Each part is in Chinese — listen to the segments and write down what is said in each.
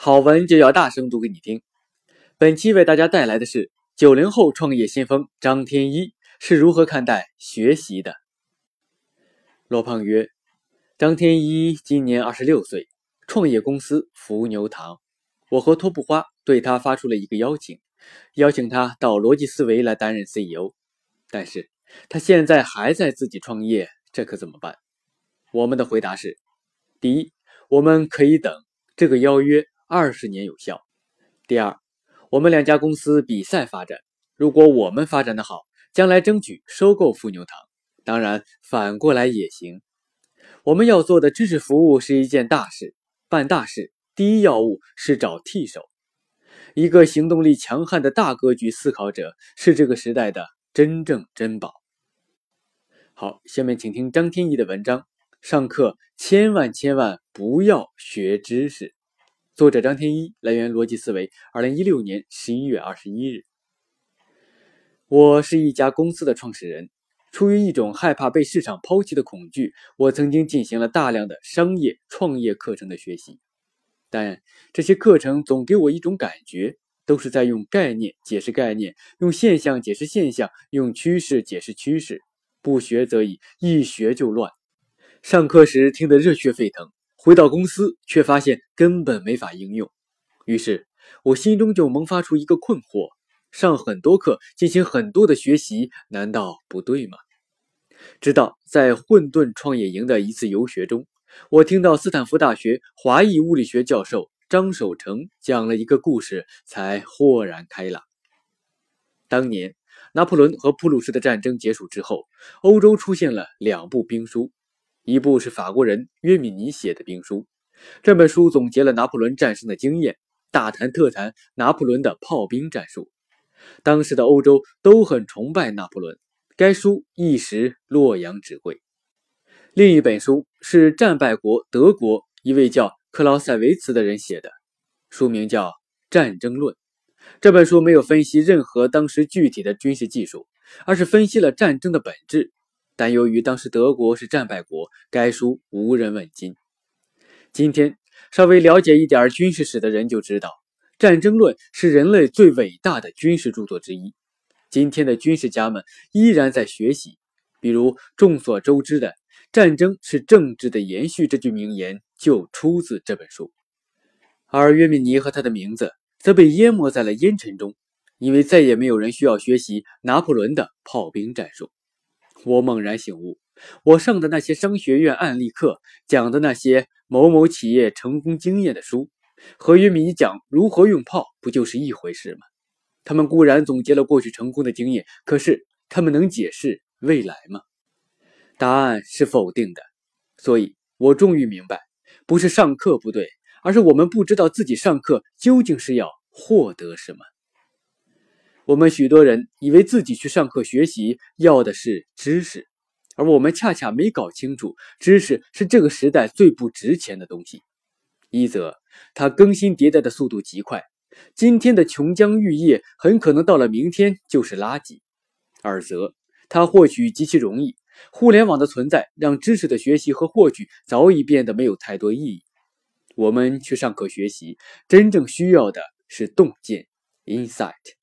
好文就要大声读给你听。本期为大家带来的是九零后创业先锋张天一是如何看待学习的。罗胖曰：“张天一今年二十六岁，创业公司伏牛堂。我和托布花对他发出了一个邀请，邀请他到逻辑思维来担任 CEO。但是他现在还在自己创业，这可怎么办？我们的回答是：第一，我们可以等这个邀约。”二十年有效。第二，我们两家公司比赛发展，如果我们发展的好，将来争取收购富牛堂。当然，反过来也行。我们要做的知识服务是一件大事，办大事第一要务是找替手。一个行动力强悍的大格局思考者是这个时代的真正珍宝。好，下面请听张天翼的文章。上课千万千万不要学知识。作者张天一，来源逻辑思维。二零一六年十一月二十一日，我是一家公司的创始人。出于一种害怕被市场抛弃的恐惧，我曾经进行了大量的商业创业课程的学习。但这些课程总给我一种感觉，都是在用概念解释概念，用现象解释现象，用趋势解释趋势。不学则已，一学就乱。上课时听得热血沸腾。回到公司，却发现根本没法应用，于是我心中就萌发出一个困惑：上很多课，进行很多的学习，难道不对吗？直到在混沌创业营的一次游学中，我听到斯坦福大学华裔物理学教授张守成讲了一个故事，才豁然开朗。当年拿破仑和普鲁士的战争结束之后，欧洲出现了两部兵书。一部是法国人约米尼写的兵书，这本书总结了拿破仑战胜的经验，大谈特谈拿破仑的炮兵战术。当时的欧洲都很崇拜拿破仑，该书一时洛阳纸贵。另一本书是战败国德国一位叫克劳塞维茨的人写的，书名叫《战争论》。这本书没有分析任何当时具体的军事技术，而是分析了战争的本质。但由于当时德国是战败国，该书无人问津。今天稍微了解一点军事史的人就知道，《战争论》是人类最伟大的军事著作之一。今天的军事家们依然在学习，比如众所周知的“战争是政治的延续”这句名言就出自这本书。而约米尼和他的名字则被淹没在了烟尘中，因为再也没有人需要学习拿破仑的炮兵战术。我猛然醒悟，我上的那些商学院案例课，讲的那些某某企业成功经验的书，和约米讲如何用炮，不就是一回事吗？他们固然总结了过去成功的经验，可是他们能解释未来吗？答案是否定的。所以我终于明白，不是上课不对，而是我们不知道自己上课究竟是要获得什么。我们许多人以为自己去上课学习要的是知识，而我们恰恰没搞清楚，知识是这个时代最不值钱的东西。一则，它更新迭代的速度极快，今天的琼浆玉液很可能到了明天就是垃圾；二则，它获取极其容易，互联网的存在让知识的学习和获取早已变得没有太多意义。我们去上课学习，真正需要的是洞见 （insight）。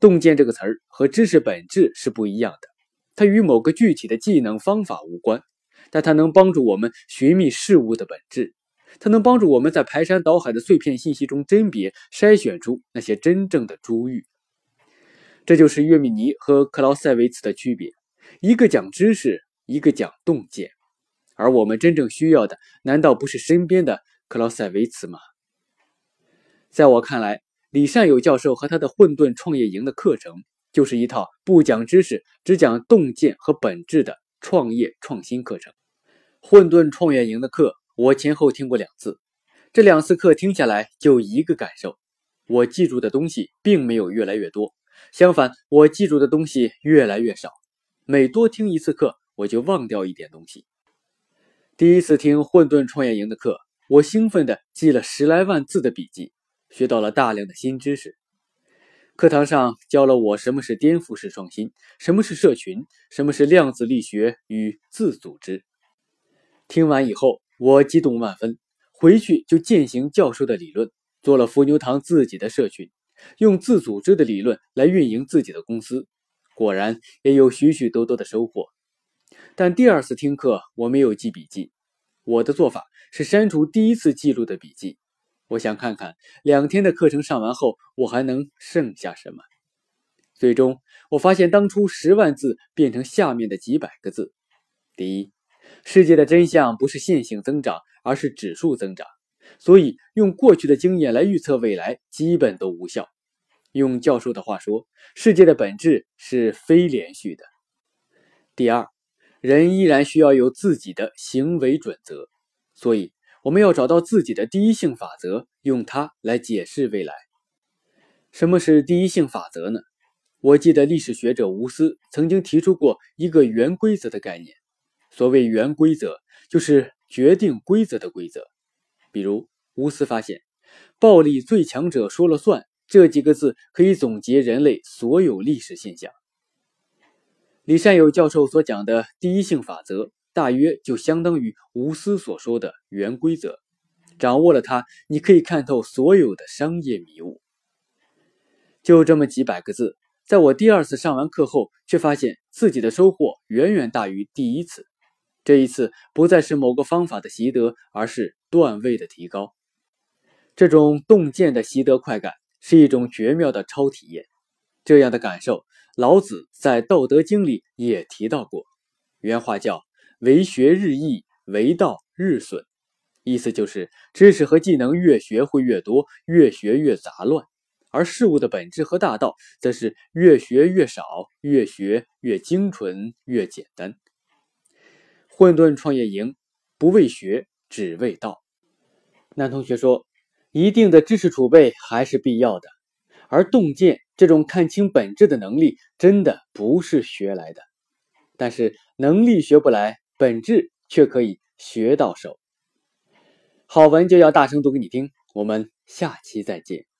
洞见这个词儿和知识本质是不一样的，它与某个具体的技能方法无关，但它能帮助我们寻觅事物的本质，它能帮助我们在排山倒海的碎片信息中甄别、筛选出那些真正的珠玉。这就是约米尼和克劳塞维茨的区别，一个讲知识，一个讲洞见，而我们真正需要的，难道不是身边的克劳塞维茨吗？在我看来。李善友教授和他的混沌创业营的课程，就是一套不讲知识、只讲洞见和本质的创业创新课程。混沌创业营的课，我前后听过两次，这两次课听下来就一个感受：我记住的东西并没有越来越多，相反，我记住的东西越来越少。每多听一次课，我就忘掉一点东西。第一次听混沌创业营的课，我兴奋地记了十来万字的笔记。学到了大量的新知识。课堂上教了我什么是颠覆式创新，什么是社群，什么是量子力学与自组织。听完以后，我激动万分，回去就践行教授的理论，做了伏牛堂自己的社群，用自组织的理论来运营自己的公司，果然也有许许多多的收获。但第二次听课我没有记笔记，我的做法是删除第一次记录的笔记。我想看看两天的课程上完后，我还能剩下什么。最终，我发现当初十万字变成下面的几百个字。第一，世界的真相不是线性增长，而是指数增长，所以用过去的经验来预测未来基本都无效。用教授的话说，世界的本质是非连续的。第二，人依然需要有自己的行为准则，所以我们要找到自己的第一性法则，用它来解释未来。什么是第一性法则呢？我记得历史学者吴思曾经提出过一个原规则的概念。所谓原规则，就是决定规则的规则。比如，吴思发现“暴力最强者说了算”这几个字可以总结人类所有历史现象。李善友教授所讲的第一性法则，大约就相当于吴思所说的原规则。掌握了它，你可以看透所有的商业迷雾。就这么几百个字。在我第二次上完课后，却发现自己的收获远远大于第一次。这一次不再是某个方法的习得，而是段位的提高。这种洞见的习得快感是一种绝妙的超体验。这样的感受，老子在《道德经》里也提到过。原话叫“为学日益，为道日损”，意思就是知识和技能越学会越多，越学越杂乱。而事物的本质和大道，则是越学越少，越学越精纯，越简单。混沌创业营不为学，只为道。男同学说，一定的知识储备还是必要的，而洞见这种看清本质的能力，真的不是学来的。但是能力学不来，本质却可以学到手。好文就要大声读给你听，我们下期再见。